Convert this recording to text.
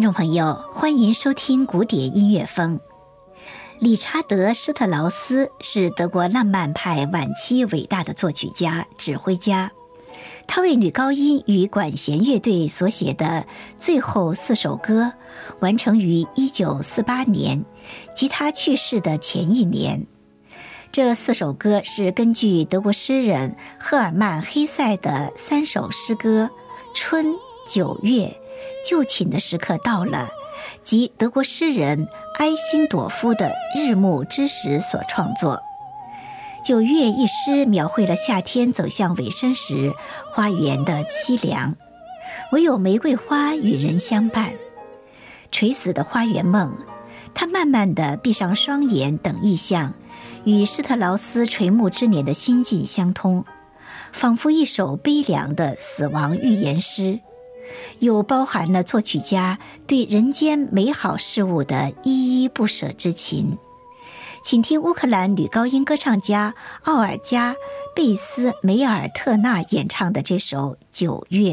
听众朋友，欢迎收听古典音乐风。理查德·施特劳斯是德国浪漫派晚期伟大的作曲家、指挥家。他为女高音与管弦乐队所写的最后四首歌，完成于1948年，即他去世的前一年。这四首歌是根据德国诗人赫尔曼·黑塞的三首诗歌《春》《九月》。就寝的时刻到了，即德国诗人埃辛朵夫的日暮之时所创作。九月一诗描绘了夏天走向尾声时花园的凄凉，唯有玫瑰花与人相伴。垂死的花园梦，他慢慢地闭上双眼等意象，与施特劳斯垂暮之年的心境相通，仿佛一首悲凉的死亡预言诗。又包含了作曲家对人间美好事物的依依不舍之情，请听乌克兰女高音歌唱家奥尔加·贝斯梅尔特纳演唱的这首《九月》。